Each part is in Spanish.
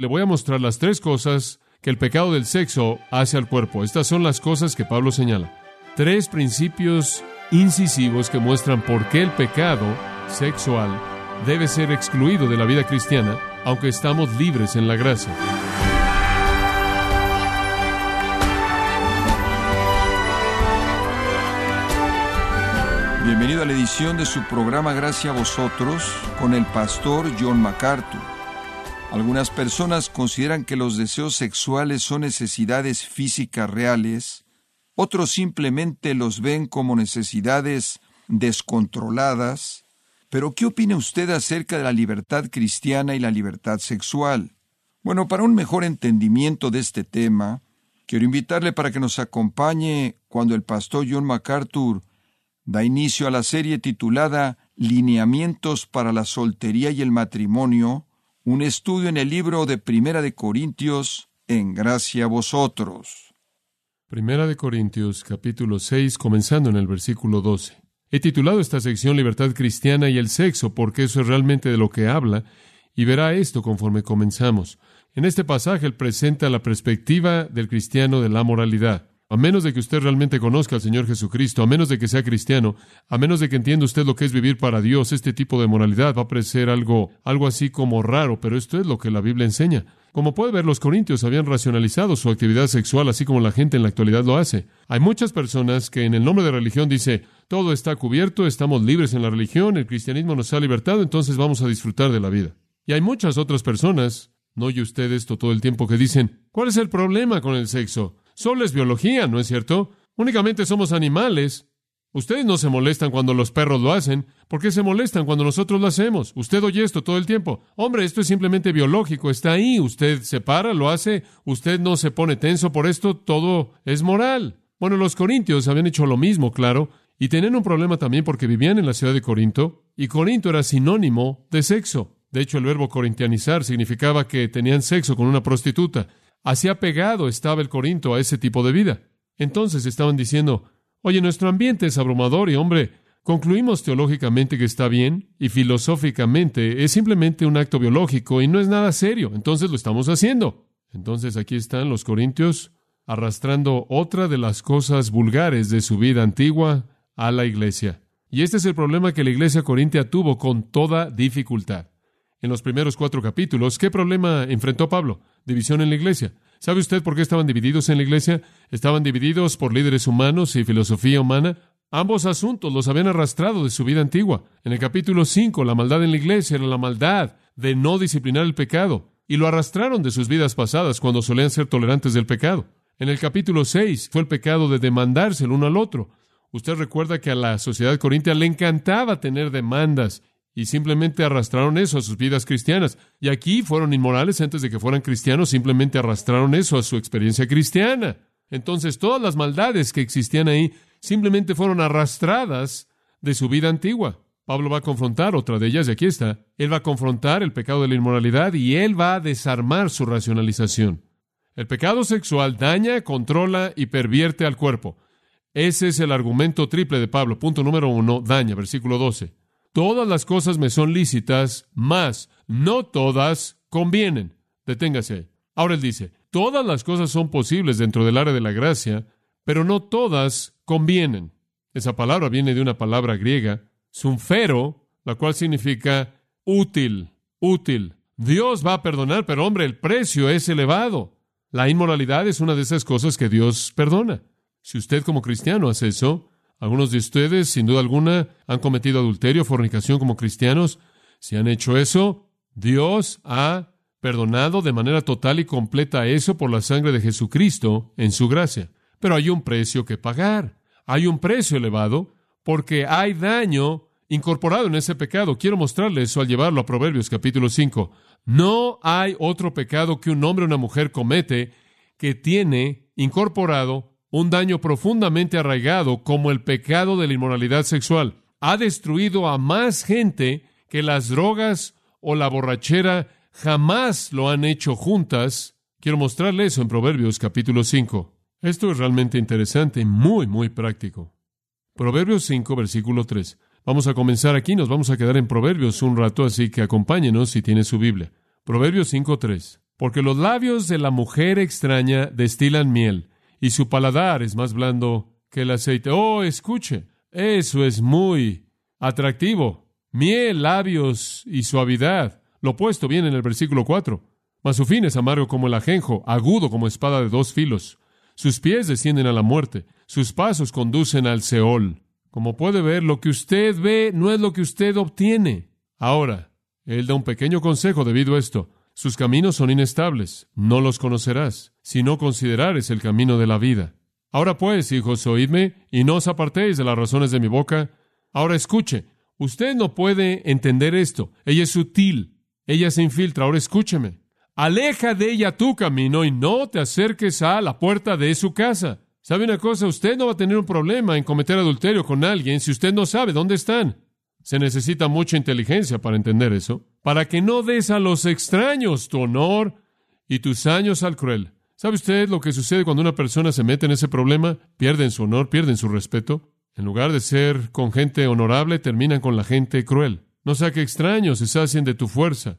Le voy a mostrar las tres cosas que el pecado del sexo hace al cuerpo. Estas son las cosas que Pablo señala. Tres principios incisivos que muestran por qué el pecado sexual debe ser excluido de la vida cristiana, aunque estamos libres en la gracia. Bienvenido a la edición de su programa Gracias a vosotros con el pastor John MacArthur. Algunas personas consideran que los deseos sexuales son necesidades físicas reales, otros simplemente los ven como necesidades descontroladas. Pero ¿qué opina usted acerca de la libertad cristiana y la libertad sexual? Bueno, para un mejor entendimiento de este tema, quiero invitarle para que nos acompañe cuando el pastor John MacArthur da inicio a la serie titulada Lineamientos para la soltería y el matrimonio, un estudio en el libro de Primera de Corintios, en gracia a vosotros. Primera de Corintios, capítulo 6, comenzando en el versículo 12. He titulado esta sección Libertad Cristiana y el Sexo, porque eso es realmente de lo que habla, y verá esto conforme comenzamos. En este pasaje él presenta la perspectiva del cristiano de la moralidad. A menos de que usted realmente conozca al Señor Jesucristo, a menos de que sea cristiano, a menos de que entienda usted lo que es vivir para Dios, este tipo de moralidad va a parecer algo, algo así como raro, pero esto es lo que la Biblia enseña. Como puede ver, los corintios habían racionalizado su actividad sexual, así como la gente en la actualidad lo hace. Hay muchas personas que en el nombre de religión dice, todo está cubierto, estamos libres en la religión, el cristianismo nos ha libertado, entonces vamos a disfrutar de la vida. Y hay muchas otras personas, no oye usted esto todo el tiempo, que dicen, ¿cuál es el problema con el sexo? Solo es biología, ¿no es cierto? Únicamente somos animales. Ustedes no se molestan cuando los perros lo hacen. ¿Por qué se molestan cuando nosotros lo hacemos? Usted oye esto todo el tiempo. Hombre, esto es simplemente biológico, está ahí. Usted se para, lo hace, usted no se pone tenso por esto, todo es moral. Bueno, los corintios habían hecho lo mismo, claro, y tenían un problema también porque vivían en la ciudad de Corinto, y Corinto era sinónimo de sexo. De hecho, el verbo corintianizar significaba que tenían sexo con una prostituta. Así apegado estaba el Corinto a ese tipo de vida. Entonces estaban diciendo, oye, nuestro ambiente es abrumador y hombre, concluimos teológicamente que está bien y filosóficamente es simplemente un acto biológico y no es nada serio, entonces lo estamos haciendo. Entonces aquí están los Corintios arrastrando otra de las cosas vulgares de su vida antigua a la iglesia. Y este es el problema que la iglesia corintia tuvo con toda dificultad. En los primeros cuatro capítulos, ¿qué problema enfrentó Pablo? división en la iglesia. ¿Sabe usted por qué estaban divididos en la iglesia? Estaban divididos por líderes humanos y filosofía humana. Ambos asuntos los habían arrastrado de su vida antigua. En el capítulo 5, la maldad en la iglesia era la maldad de no disciplinar el pecado, y lo arrastraron de sus vidas pasadas cuando solían ser tolerantes del pecado. En el capítulo 6 fue el pecado de demandarse el uno al otro. Usted recuerda que a la sociedad corintia le encantaba tener demandas y simplemente arrastraron eso a sus vidas cristianas. Y aquí fueron inmorales antes de que fueran cristianos, simplemente arrastraron eso a su experiencia cristiana. Entonces todas las maldades que existían ahí simplemente fueron arrastradas de su vida antigua. Pablo va a confrontar otra de ellas, y aquí está. Él va a confrontar el pecado de la inmoralidad y él va a desarmar su racionalización. El pecado sexual daña, controla y pervierte al cuerpo. Ese es el argumento triple de Pablo. Punto número uno, daña, versículo 12. Todas las cosas me son lícitas, mas no todas convienen. Deténgase. Ahora él dice, todas las cosas son posibles dentro del área de la gracia, pero no todas convienen. Esa palabra viene de una palabra griega, sunfero, la cual significa útil, útil. Dios va a perdonar, pero hombre, el precio es elevado. La inmoralidad es una de esas cosas que Dios perdona. Si usted como cristiano hace eso, algunos de ustedes, sin duda alguna, han cometido adulterio, fornicación como cristianos. Si han hecho eso, Dios ha perdonado de manera total y completa eso por la sangre de Jesucristo en su gracia. Pero hay un precio que pagar. Hay un precio elevado porque hay daño incorporado en ese pecado. Quiero mostrarle eso al llevarlo a Proverbios capítulo 5. No hay otro pecado que un hombre o una mujer comete que tiene incorporado un daño profundamente arraigado como el pecado de la inmoralidad sexual. Ha destruido a más gente que las drogas o la borrachera jamás lo han hecho juntas. Quiero mostrarle eso en Proverbios capítulo 5. Esto es realmente interesante muy, muy práctico. Proverbios 5, versículo 3. Vamos a comenzar aquí, nos vamos a quedar en Proverbios un rato, así que acompáñenos si tiene su Biblia. Proverbios 5, 3. porque los labios de la mujer extraña destilan miel, y su paladar es más blando que el aceite. Oh, escuche, eso es muy atractivo. Miel, labios y suavidad. Lo opuesto viene en el versículo 4. Mas su fin es amargo como el ajenjo, agudo como espada de dos filos. Sus pies descienden a la muerte, sus pasos conducen al Seol. Como puede ver, lo que usted ve no es lo que usted obtiene. Ahora, él da un pequeño consejo debido a esto. Sus caminos son inestables, no los conocerás, si no considerares el camino de la vida. Ahora pues, hijos, oídme, y no os apartéis de las razones de mi boca. Ahora escuche, usted no puede entender esto. Ella es sutil, ella se infiltra. Ahora escúcheme. Aleja de ella tu camino y no te acerques a la puerta de su casa. ¿Sabe una cosa? Usted no va a tener un problema en cometer adulterio con alguien si usted no sabe dónde están. Se necesita mucha inteligencia para entender eso, para que no des a los extraños tu honor y tus años al cruel. ¿Sabe usted lo que sucede cuando una persona se mete en ese problema? Pierden su honor, pierden su respeto. En lugar de ser con gente honorable, terminan con la gente cruel. No sea que extraños se sacien de tu fuerza.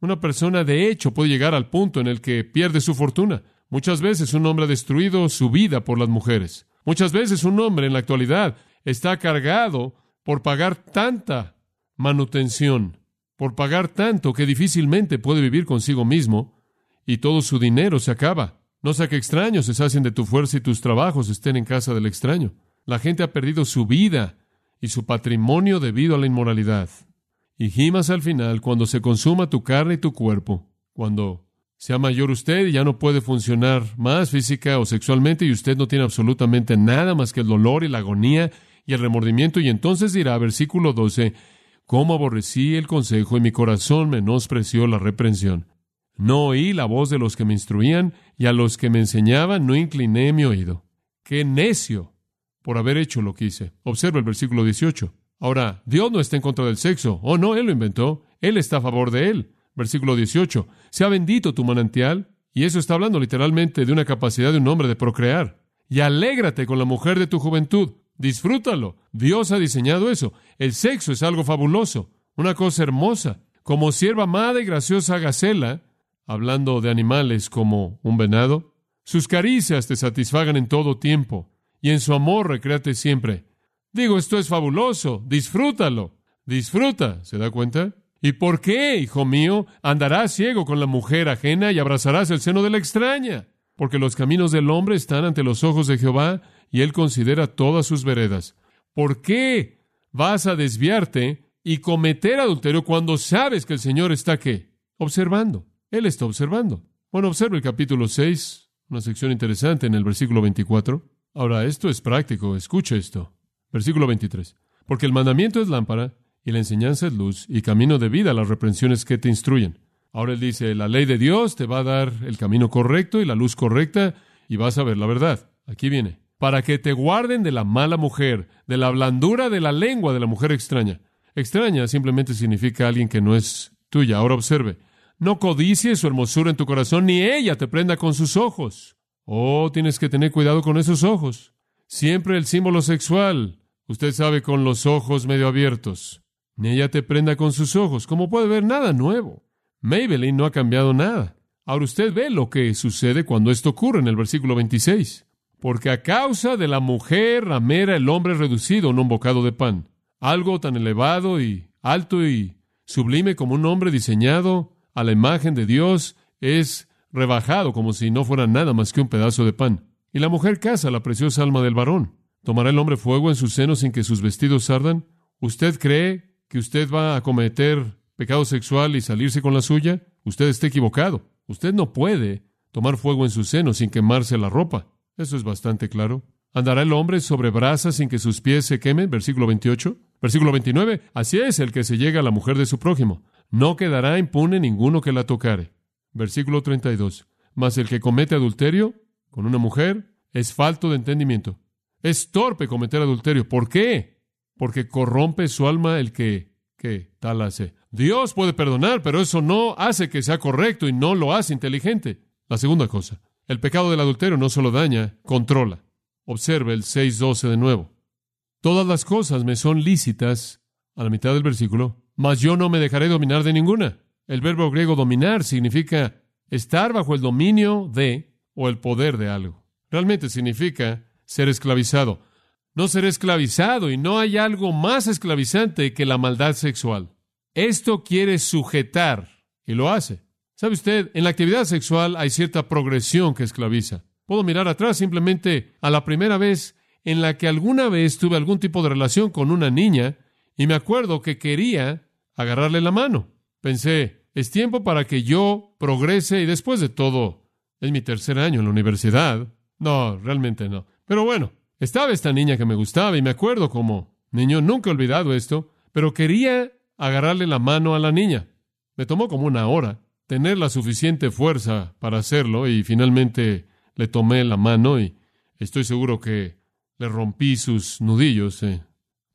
Una persona de hecho puede llegar al punto en el que pierde su fortuna. Muchas veces un hombre ha destruido su vida por las mujeres. Muchas veces un hombre en la actualidad está cargado por pagar tanta manutención, por pagar tanto que difícilmente puede vivir consigo mismo y todo su dinero se acaba. No sea que extraños se hacen de tu fuerza y tus trabajos estén en casa del extraño. La gente ha perdido su vida y su patrimonio debido a la inmoralidad. Y gimas al final cuando se consuma tu carne y tu cuerpo, cuando sea mayor usted y ya no puede funcionar más física o sexualmente y usted no tiene absolutamente nada más que el dolor y la agonía y el remordimiento y entonces dirá, versículo 12, cómo aborrecí el consejo y mi corazón menospreció la reprensión. No oí la voz de los que me instruían y a los que me enseñaban no incliné mi oído. ¡Qué necio! Por haber hecho lo que hice. Observa el versículo 18. Ahora, Dios no está en contra del sexo. Oh, no, Él lo inventó. Él está a favor de él. Versículo 18. Sea bendito tu manantial. Y eso está hablando literalmente de una capacidad de un hombre de procrear. Y alégrate con la mujer de tu juventud. Disfrútalo. Dios ha diseñado eso. El sexo es algo fabuloso, una cosa hermosa. Como sierva amada y graciosa Gacela, hablando de animales como un venado, sus caricias te satisfagan en todo tiempo, y en su amor recréate siempre. Digo, esto es fabuloso, disfrútalo, disfruta, ¿se da cuenta? ¿Y por qué, hijo mío, andarás ciego con la mujer ajena y abrazarás el seno de la extraña? Porque los caminos del hombre están ante los ojos de Jehová, y él considera todas sus veredas. ¿Por qué vas a desviarte y cometer adulterio cuando sabes que el Señor está qué? Observando. Él está observando. Bueno, observa el capítulo 6, una sección interesante en el versículo 24. Ahora, esto es práctico, escucha esto. Versículo 23. Porque el mandamiento es lámpara y la enseñanza es luz y camino de vida a las reprensiones que te instruyen. Ahora él dice, la ley de Dios te va a dar el camino correcto y la luz correcta y vas a ver la verdad. Aquí viene. Para que te guarden de la mala mujer, de la blandura de la lengua de la mujer extraña. Extraña simplemente significa alguien que no es tuya. Ahora observe. No codicies su hermosura en tu corazón, ni ella te prenda con sus ojos. Oh, tienes que tener cuidado con esos ojos. Siempre el símbolo sexual. Usted sabe, con los ojos medio abiertos. Ni ella te prenda con sus ojos. Como puede ver, nada nuevo. Maybelline no ha cambiado nada. Ahora usted ve lo que sucede cuando esto ocurre en el versículo 26. Porque a causa de la mujer ramera el hombre es reducido a un bocado de pan. Algo tan elevado y alto y sublime como un hombre diseñado a la imagen de Dios es rebajado como si no fuera nada más que un pedazo de pan. Y la mujer caza la preciosa alma del varón. ¿Tomará el hombre fuego en sus senos sin que sus vestidos ardan? ¿Usted cree que usted va a cometer pecado sexual y salirse con la suya? Usted está equivocado. Usted no puede tomar fuego en sus senos sin quemarse la ropa. Eso es bastante claro. ¿Andará el hombre sobre brasas sin que sus pies se quemen? Versículo 28. Versículo 29. Así es el que se llega a la mujer de su prójimo no quedará impune ninguno que la tocare. Versículo 32. Mas el que comete adulterio con una mujer es falto de entendimiento. Es torpe cometer adulterio. ¿Por qué? Porque corrompe su alma el que, que tal hace. Dios puede perdonar, pero eso no hace que sea correcto y no lo hace inteligente. La segunda cosa, el pecado del adulterio no solo daña, controla. Observe el 6.12 de nuevo. Todas las cosas me son lícitas, a la mitad del versículo, mas yo no me dejaré dominar de ninguna. El verbo griego dominar significa estar bajo el dominio de o el poder de algo. Realmente significa ser esclavizado. No ser esclavizado y no hay algo más esclavizante que la maldad sexual. Esto quiere sujetar y lo hace. ¿Sabe usted? En la actividad sexual hay cierta progresión que esclaviza. Puedo mirar atrás simplemente a la primera vez en la que alguna vez tuve algún tipo de relación con una niña y me acuerdo que quería agarrarle la mano. Pensé, es tiempo para que yo progrese y después de todo, es mi tercer año en la universidad. No, realmente no. Pero bueno, estaba esta niña que me gustaba y me acuerdo como niño, nunca he olvidado esto, pero quería agarrarle la mano a la niña. Me tomó como una hora tener la suficiente fuerza para hacerlo y finalmente le tomé la mano y estoy seguro que le rompí sus nudillos. Eh.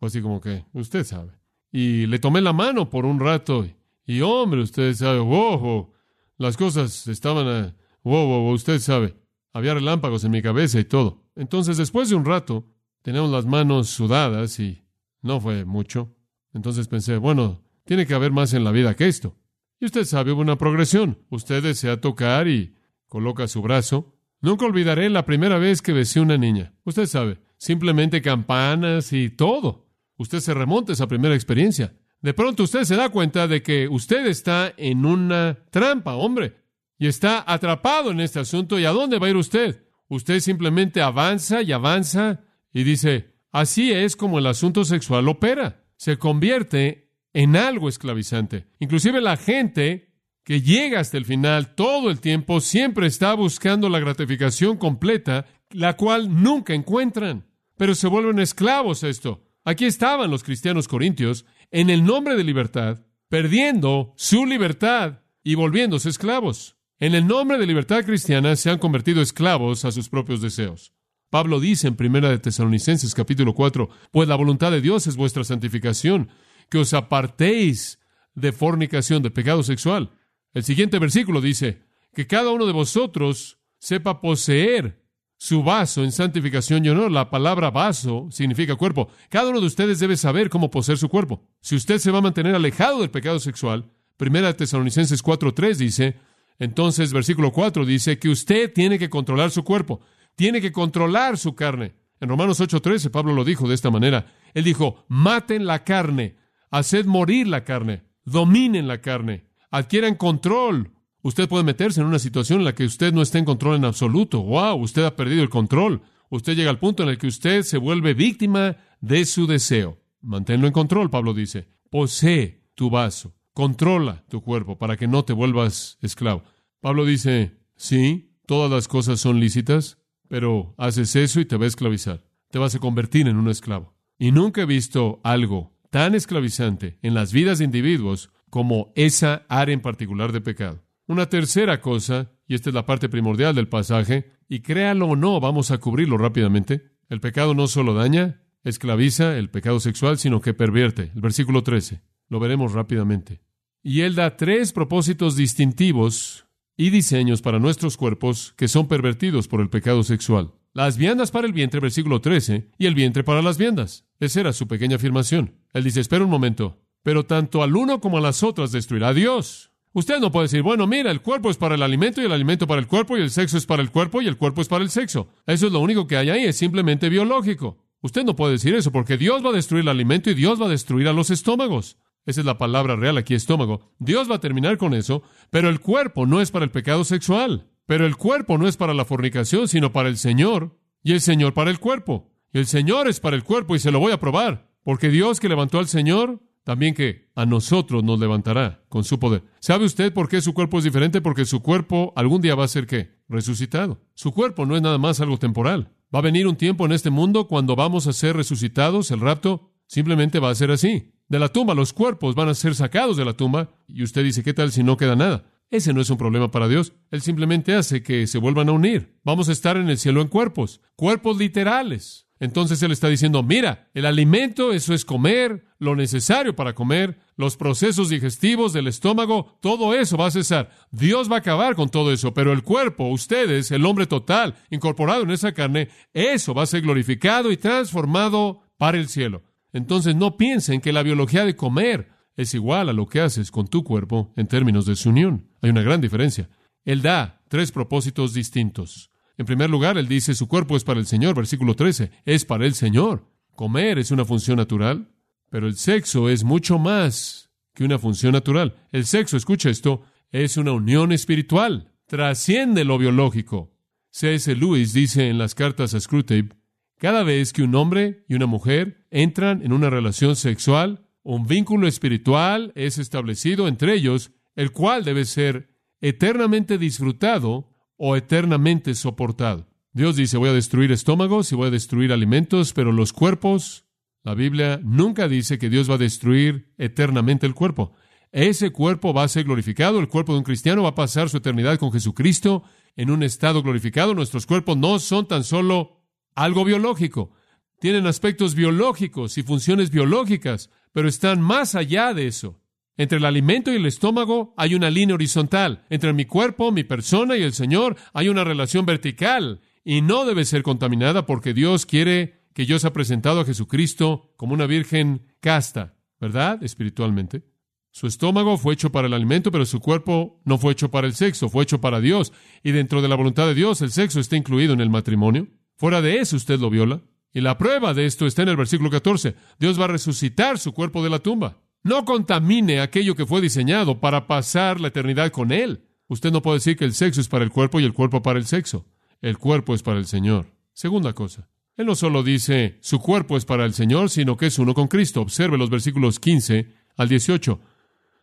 Así como que, usted sabe. Y le tomé la mano por un rato y, hombre, usted sabe, wow, las cosas estaban, a, wow, wow, usted sabe, había relámpagos en mi cabeza y todo. Entonces, después de un rato, teníamos las manos sudadas y no fue mucho. Entonces pensé, bueno, tiene que haber más en la vida que esto. Y usted sabe, hubo una progresión. Usted desea tocar y coloca su brazo. Nunca olvidaré la primera vez que besé a una niña. Usted sabe, simplemente campanas y todo. Usted se remonta a esa primera experiencia. De pronto usted se da cuenta de que usted está en una trampa, hombre, y está atrapado en este asunto. ¿Y a dónde va a ir usted? Usted simplemente avanza y avanza y dice, así es como el asunto sexual opera. Se convierte en algo esclavizante. Inclusive la gente que llega hasta el final todo el tiempo siempre está buscando la gratificación completa, la cual nunca encuentran, pero se vuelven esclavos a esto. Aquí estaban los cristianos corintios en el nombre de libertad, perdiendo su libertad y volviéndose esclavos. En el nombre de libertad cristiana se han convertido esclavos a sus propios deseos. Pablo dice en Primera de Tesalonicenses capítulo 4, pues la voluntad de Dios es vuestra santificación, que os apartéis de fornicación, de pecado sexual. El siguiente versículo dice, que cada uno de vosotros sepa poseer su vaso en santificación y honor. La palabra vaso significa cuerpo. Cada uno de ustedes debe saber cómo poseer su cuerpo. Si usted se va a mantener alejado del pecado sexual, Primera Tesalonicenses 4.3 dice, entonces versículo 4 dice que usted tiene que controlar su cuerpo, tiene que controlar su carne. En Romanos 8.13 Pablo lo dijo de esta manera. Él dijo, maten la carne Haced morir la carne, dominen la carne, adquieran control. Usted puede meterse en una situación en la que usted no está en control en absoluto. ¡Wow! Usted ha perdido el control. Usted llega al punto en el que usted se vuelve víctima de su deseo. Manténlo en control, Pablo dice. Posee tu vaso. Controla tu cuerpo para que no te vuelvas esclavo. Pablo dice, sí, todas las cosas son lícitas, pero haces eso y te va a esclavizar. Te vas a convertir en un esclavo. Y nunca he visto algo tan esclavizante en las vidas de individuos como esa área en particular de pecado. Una tercera cosa, y esta es la parte primordial del pasaje, y créalo o no, vamos a cubrirlo rápidamente. El pecado no solo daña, esclaviza el pecado sexual, sino que pervierte. El versículo 13. Lo veremos rápidamente. Y él da tres propósitos distintivos y diseños para nuestros cuerpos que son pervertidos por el pecado sexual. Las viandas para el vientre, versículo 13, y el vientre para las viandas. Esa era su pequeña afirmación. Él dice, espera un momento, pero tanto al uno como a las otras destruirá Dios. Usted no puede decir, bueno, mira, el cuerpo es para el alimento y el alimento para el cuerpo y el sexo es para el cuerpo y el cuerpo es para el sexo. Eso es lo único que hay ahí, es simplemente biológico. Usted no puede decir eso porque Dios va a destruir el alimento y Dios va a destruir a los estómagos. Esa es la palabra real aquí, estómago. Dios va a terminar con eso, pero el cuerpo no es para el pecado sexual. Pero el cuerpo no es para la fornicación, sino para el Señor, y el Señor para el cuerpo. Y el Señor es para el cuerpo, y se lo voy a probar, porque Dios que levantó al Señor, también que a nosotros nos levantará con su poder. ¿Sabe usted por qué su cuerpo es diferente? Porque su cuerpo algún día va a ser qué? Resucitado. Su cuerpo no es nada más algo temporal. Va a venir un tiempo en este mundo cuando vamos a ser resucitados, el rapto simplemente va a ser así. De la tumba los cuerpos van a ser sacados de la tumba y usted dice, ¿qué tal si no queda nada? Ese no es un problema para Dios. Él simplemente hace que se vuelvan a unir. Vamos a estar en el cielo en cuerpos, cuerpos literales. Entonces Él está diciendo, mira, el alimento, eso es comer, lo necesario para comer, los procesos digestivos del estómago, todo eso va a cesar. Dios va a acabar con todo eso, pero el cuerpo, ustedes, el hombre total, incorporado en esa carne, eso va a ser glorificado y transformado para el cielo. Entonces no piensen que la biología de comer es igual a lo que haces con tu cuerpo en términos de su unión. Hay una gran diferencia. Él da tres propósitos distintos. En primer lugar, Él dice, su cuerpo es para el Señor, versículo 13, es para el Señor. Comer es una función natural, pero el sexo es mucho más que una función natural. El sexo, escucha esto, es una unión espiritual, trasciende lo biológico. C.S. Lewis dice en las cartas a Screwtape, cada vez que un hombre y una mujer entran en una relación sexual, un vínculo espiritual es establecido entre ellos, el cual debe ser eternamente disfrutado o eternamente soportado. Dios dice, voy a destruir estómagos y voy a destruir alimentos, pero los cuerpos, la Biblia nunca dice que Dios va a destruir eternamente el cuerpo. Ese cuerpo va a ser glorificado, el cuerpo de un cristiano va a pasar su eternidad con Jesucristo en un estado glorificado. Nuestros cuerpos no son tan solo algo biológico, tienen aspectos biológicos y funciones biológicas, pero están más allá de eso. Entre el alimento y el estómago hay una línea horizontal. Entre mi cuerpo, mi persona y el Señor hay una relación vertical y no debe ser contaminada porque Dios quiere que yo sea presentado a Jesucristo como una virgen casta, ¿verdad? Espiritualmente. Su estómago fue hecho para el alimento, pero su cuerpo no fue hecho para el sexo, fue hecho para Dios. Y dentro de la voluntad de Dios, el sexo está incluido en el matrimonio. Fuera de eso, usted lo viola. Y la prueba de esto está en el versículo 14. Dios va a resucitar su cuerpo de la tumba. No contamine aquello que fue diseñado para pasar la eternidad con Él. Usted no puede decir que el sexo es para el cuerpo y el cuerpo para el sexo. El cuerpo es para el Señor. Segunda cosa. Él no solo dice su cuerpo es para el Señor, sino que es uno con Cristo. Observe los versículos 15 al 18.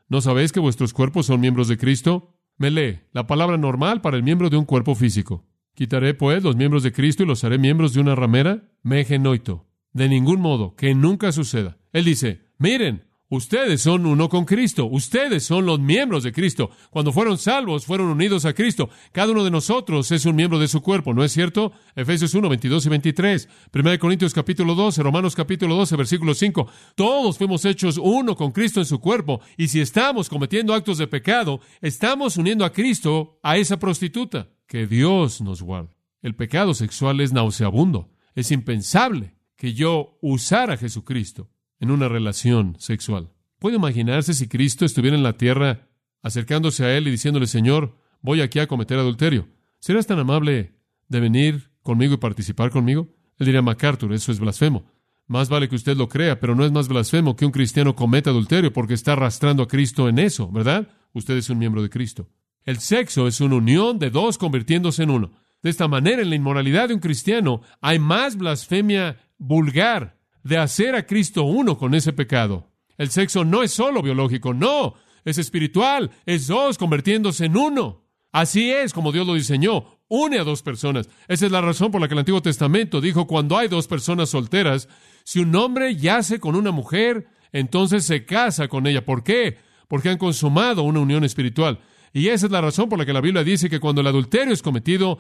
¿No sabéis que vuestros cuerpos son miembros de Cristo? Me lee la palabra normal para el miembro de un cuerpo físico. ¿Quitaré, pues, los miembros de Cristo y los haré miembros de una ramera? Me genoito. De ningún modo, que nunca suceda. Él dice, miren, Ustedes son uno con Cristo. Ustedes son los miembros de Cristo. Cuando fueron salvos, fueron unidos a Cristo. Cada uno de nosotros es un miembro de su cuerpo, ¿no es cierto? Efesios 1, 22 y 23. 1 Corintios capítulo 12, Romanos capítulo 12, versículo 5. Todos fuimos hechos uno con Cristo en su cuerpo. Y si estamos cometiendo actos de pecado, estamos uniendo a Cristo a esa prostituta. Que Dios nos guarde. El pecado sexual es nauseabundo. Es impensable que yo usara a Jesucristo en una relación sexual. ¿Puede imaginarse si Cristo estuviera en la tierra acercándose a él y diciéndole, Señor, voy aquí a cometer adulterio? ¿Serás tan amable de venir conmigo y participar conmigo? Él diría, MacArthur, eso es blasfemo. Más vale que usted lo crea, pero no es más blasfemo que un cristiano cometa adulterio porque está arrastrando a Cristo en eso, ¿verdad? Usted es un miembro de Cristo. El sexo es una unión de dos convirtiéndose en uno. De esta manera, en la inmoralidad de un cristiano hay más blasfemia vulgar de hacer a Cristo uno con ese pecado. El sexo no es solo biológico, no, es espiritual, es dos convirtiéndose en uno. Así es como Dios lo diseñó, une a dos personas. Esa es la razón por la que el Antiguo Testamento dijo, cuando hay dos personas solteras, si un hombre yace con una mujer, entonces se casa con ella. ¿Por qué? Porque han consumado una unión espiritual. Y esa es la razón por la que la Biblia dice que cuando el adulterio es cometido,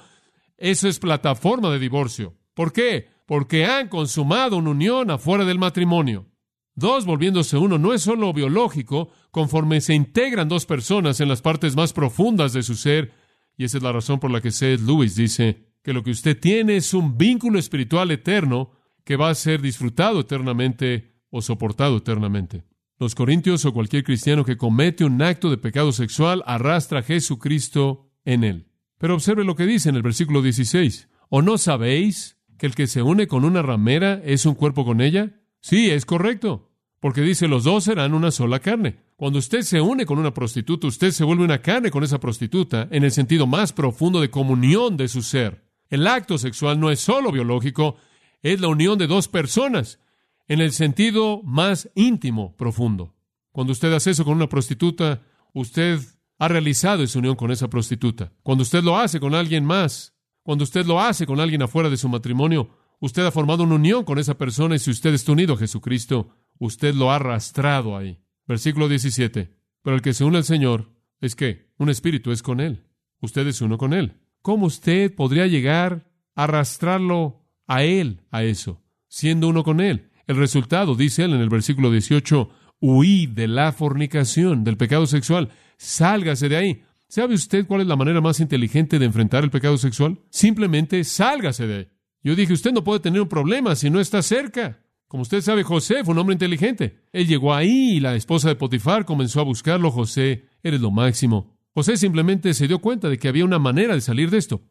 eso es plataforma de divorcio. ¿Por qué? Porque han consumado una unión afuera del matrimonio. Dos volviéndose uno no es solo biológico, conforme se integran dos personas en las partes más profundas de su ser, y esa es la razón por la que Seth Lewis dice que lo que usted tiene es un vínculo espiritual eterno que va a ser disfrutado eternamente o soportado eternamente. Los corintios o cualquier cristiano que comete un acto de pecado sexual arrastra a Jesucristo en él. Pero observe lo que dice en el versículo 16. ¿O no sabéis que el que se une con una ramera es un cuerpo con ella? Sí, es correcto, porque dice los dos serán una sola carne. Cuando usted se une con una prostituta, usted se vuelve una carne con esa prostituta en el sentido más profundo de comunión de su ser. El acto sexual no es solo biológico, es la unión de dos personas en el sentido más íntimo, profundo. Cuando usted hace eso con una prostituta, usted ha realizado esa unión con esa prostituta. Cuando usted lo hace con alguien más, cuando usted lo hace con alguien afuera de su matrimonio, usted ha formado una unión con esa persona y si usted está unido a Jesucristo, usted lo ha arrastrado ahí. Versículo 17. Pero el que se une al Señor es que un espíritu es con Él. Usted es uno con Él. ¿Cómo usted podría llegar a arrastrarlo a Él, a eso, siendo uno con Él? El resultado, dice Él en el versículo 18, huí de la fornicación, del pecado sexual, sálgase de ahí. ¿Sabe usted cuál es la manera más inteligente de enfrentar el pecado sexual? Simplemente sálgase de ahí. Yo dije, usted no puede tener un problema si no está cerca. Como usted sabe, José fue un hombre inteligente. Él llegó ahí y la esposa de Potifar comenzó a buscarlo. José, eres lo máximo. José simplemente se dio cuenta de que había una manera de salir de esto.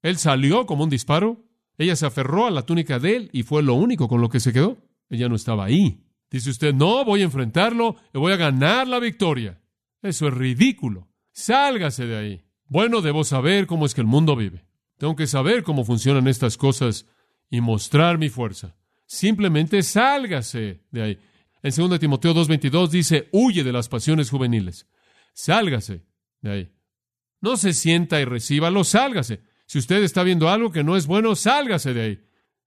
Él salió como un disparo, ella se aferró a la túnica de él y fue lo único con lo que se quedó. Ella no estaba ahí. Dice usted, no, voy a enfrentarlo y voy a ganar la victoria. Eso es ridículo. Sálgase de ahí. Bueno, debo saber cómo es que el mundo vive. Tengo que saber cómo funcionan estas cosas y mostrar mi fuerza. Simplemente sálgase de ahí. En 2 Timoteo 2.22 dice, huye de las pasiones juveniles. Sálgase de ahí. No se sienta y recíbalo, sálgase. Si usted está viendo algo que no es bueno, sálgase de ahí.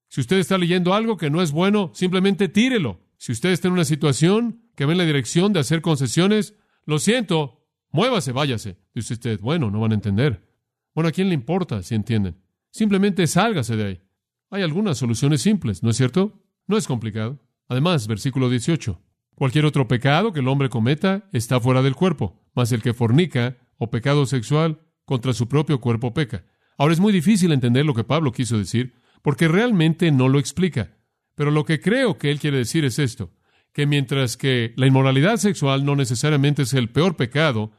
Si usted está leyendo algo que no es bueno, simplemente tírelo. Si usted está en una situación que va en la dirección de hacer concesiones, lo siento, muévase, váyase. Dice usted, bueno, no van a entender. Bueno, ¿a quién le importa si entienden? Simplemente sálgase de ahí. Hay algunas soluciones simples, ¿no es cierto? No es complicado. Además, versículo 18. Cualquier otro pecado que el hombre cometa está fuera del cuerpo, mas el que fornica o pecado sexual contra su propio cuerpo peca. Ahora es muy difícil entender lo que Pablo quiso decir, porque realmente no lo explica. Pero lo que creo que él quiere decir es esto, que mientras que la inmoralidad sexual no necesariamente es el peor pecado,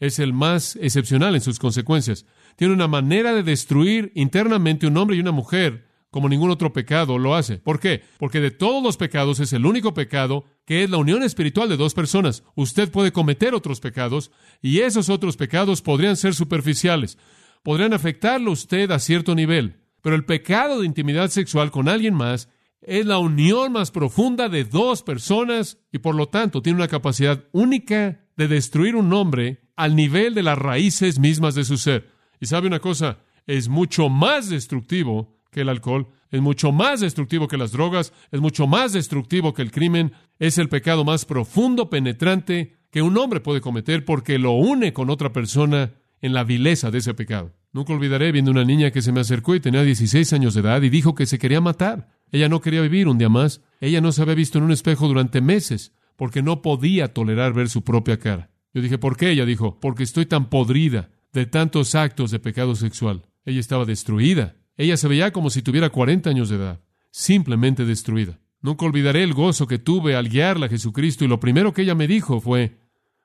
es el más excepcional en sus consecuencias. Tiene una manera de destruir internamente un hombre y una mujer como ningún otro pecado lo hace. ¿Por qué? Porque de todos los pecados es el único pecado que es la unión espiritual de dos personas. Usted puede cometer otros pecados y esos otros pecados podrían ser superficiales, podrían afectarlo usted a cierto nivel, pero el pecado de intimidad sexual con alguien más es la unión más profunda de dos personas y por lo tanto tiene una capacidad única de destruir un hombre al nivel de las raíces mismas de su ser. Y sabe una cosa, es mucho más destructivo que el alcohol, es mucho más destructivo que las drogas, es mucho más destructivo que el crimen, es el pecado más profundo, penetrante que un hombre puede cometer porque lo une con otra persona en la vileza de ese pecado. Nunca olvidaré viendo una niña que se me acercó y tenía 16 años de edad y dijo que se quería matar. Ella no quería vivir un día más. Ella no se había visto en un espejo durante meses porque no podía tolerar ver su propia cara. Yo dije, ¿por qué? Ella dijo, porque estoy tan podrida de tantos actos de pecado sexual. Ella estaba destruida. Ella se veía como si tuviera 40 años de edad, simplemente destruida. Nunca olvidaré el gozo que tuve al guiarla a Jesucristo y lo primero que ella me dijo fue,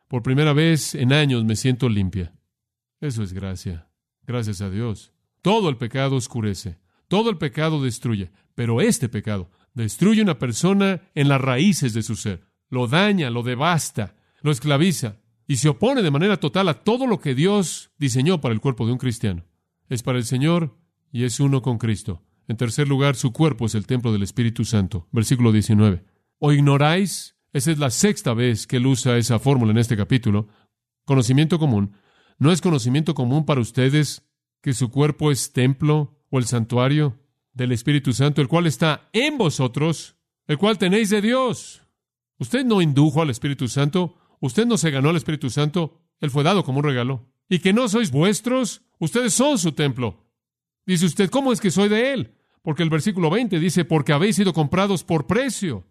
por primera vez en años me siento limpia. Eso es gracia. Gracias a Dios. Todo el pecado oscurece, todo el pecado destruye, pero este pecado destruye una persona en las raíces de su ser, lo daña, lo devasta, lo esclaviza y se opone de manera total a todo lo que Dios diseñó para el cuerpo de un cristiano. Es para el Señor y es uno con Cristo. En tercer lugar, su cuerpo es el templo del Espíritu Santo. Versículo 19. ¿O ignoráis? Esa es la sexta vez que él usa esa fórmula en este capítulo. Conocimiento común. ¿No es conocimiento común para ustedes que su cuerpo es templo o el santuario del Espíritu Santo, el cual está en vosotros, el cual tenéis de Dios? Usted no indujo al Espíritu Santo, usted no se ganó al Espíritu Santo, él fue dado como un regalo. ¿Y que no sois vuestros? Ustedes son su templo. Dice usted, ¿cómo es que soy de él? Porque el versículo 20 dice, porque habéis sido comprados por precio.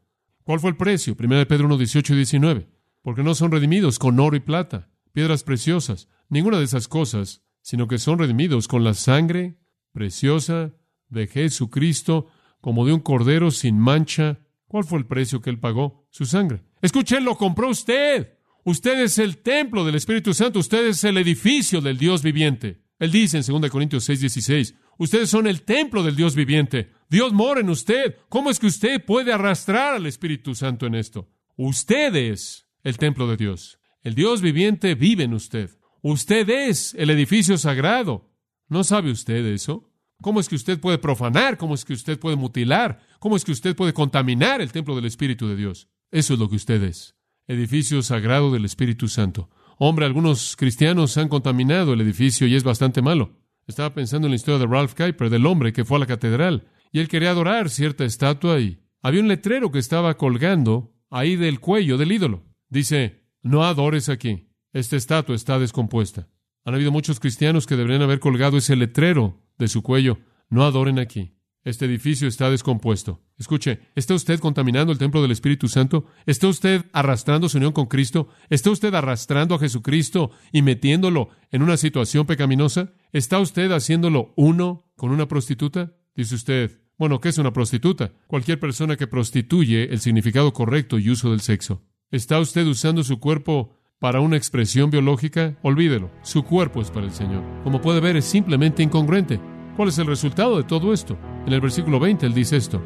¿Cuál fue el precio? Primera de Pedro 1, 18 y 19. Porque no son redimidos con oro y plata, piedras preciosas, ninguna de esas cosas, sino que son redimidos con la sangre preciosa de Jesucristo, como de un cordero sin mancha. ¿Cuál fue el precio que él pagó? Su sangre. Escuchen, lo compró usted. Usted es el templo del Espíritu Santo, usted es el edificio del Dios viviente. Él dice en 2 Corintios 6, 16, ustedes son el templo del Dios viviente. Dios mora en usted. ¿Cómo es que usted puede arrastrar al Espíritu Santo en esto? Usted es el templo de Dios. El Dios viviente vive en usted. Usted es el edificio sagrado. ¿No sabe usted eso? ¿Cómo es que usted puede profanar? ¿Cómo es que usted puede mutilar? ¿Cómo es que usted puede contaminar el templo del Espíritu de Dios? Eso es lo que usted es. Edificio sagrado del Espíritu Santo. Hombre, algunos cristianos han contaminado el edificio y es bastante malo. Estaba pensando en la historia de Ralph Kuiper, del hombre que fue a la catedral, y él quería adorar cierta estatua y había un letrero que estaba colgando ahí del cuello del ídolo. Dice, no adores aquí, esta estatua está descompuesta. Han habido muchos cristianos que deberían haber colgado ese letrero de su cuello, no adoren aquí. Este edificio está descompuesto. Escuche, ¿está usted contaminando el templo del Espíritu Santo? ¿Está usted arrastrando su unión con Cristo? ¿Está usted arrastrando a Jesucristo y metiéndolo en una situación pecaminosa? ¿Está usted haciéndolo uno con una prostituta? Dice usted, bueno, ¿qué es una prostituta? Cualquier persona que prostituye el significado correcto y uso del sexo. ¿Está usted usando su cuerpo para una expresión biológica, olvídelo. Su cuerpo es para el Señor. Como puede ver, es simplemente incongruente. ¿Cuál es el resultado de todo esto? En el versículo 20 él dice esto.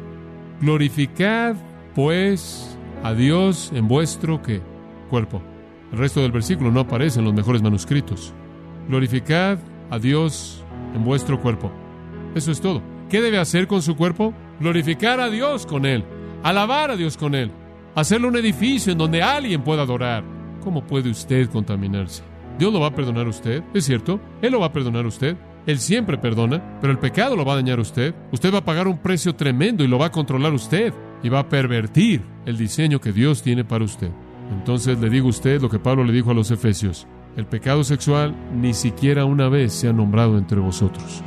Glorificad, pues, a Dios en vuestro ¿qué? cuerpo. El resto del versículo no aparece en los mejores manuscritos. Glorificad a Dios en vuestro cuerpo. Eso es todo. ¿Qué debe hacer con su cuerpo? Glorificar a Dios con él, alabar a Dios con él, hacerle un edificio en donde alguien pueda adorar. ¿Cómo puede usted contaminarse? Dios lo va a perdonar a usted, es cierto, Él lo va a perdonar a usted. Él siempre perdona, pero el pecado lo va a dañar a usted. Usted va a pagar un precio tremendo y lo va a controlar usted y va a pervertir el diseño que Dios tiene para usted. Entonces le digo a usted lo que Pablo le dijo a los Efesios. El pecado sexual ni siquiera una vez se ha nombrado entre vosotros.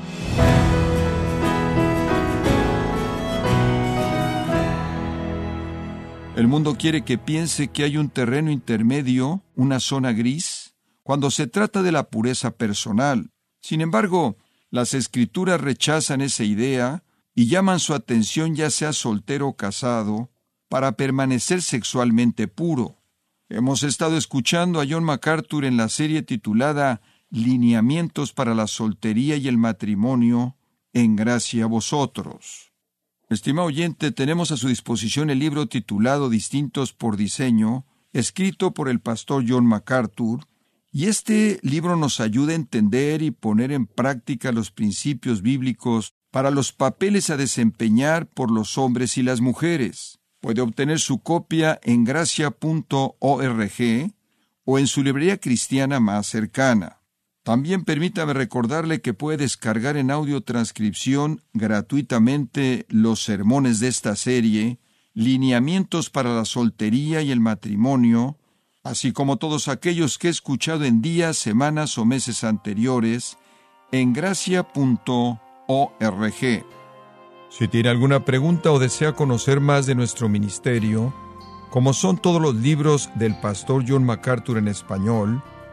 El mundo quiere que piense que hay un terreno intermedio, una zona gris, cuando se trata de la pureza personal. Sin embargo, las escrituras rechazan esa idea y llaman su atención ya sea soltero o casado, para permanecer sexualmente puro. Hemos estado escuchando a John MacArthur en la serie titulada Lineamientos para la soltería y el matrimonio, en gracia a vosotros. Estimado oyente, tenemos a su disposición el libro titulado Distintos por Diseño, escrito por el pastor John MacArthur, y este libro nos ayuda a entender y poner en práctica los principios bíblicos para los papeles a desempeñar por los hombres y las mujeres. Puede obtener su copia en gracia.org o en su librería cristiana más cercana. También permítame recordarle que puede descargar en audio transcripción gratuitamente los sermones de esta serie, lineamientos para la soltería y el matrimonio, así como todos aquellos que he escuchado en días, semanas o meses anteriores, en gracia.org. Si tiene alguna pregunta o desea conocer más de nuestro ministerio, como son todos los libros del pastor John MacArthur en español,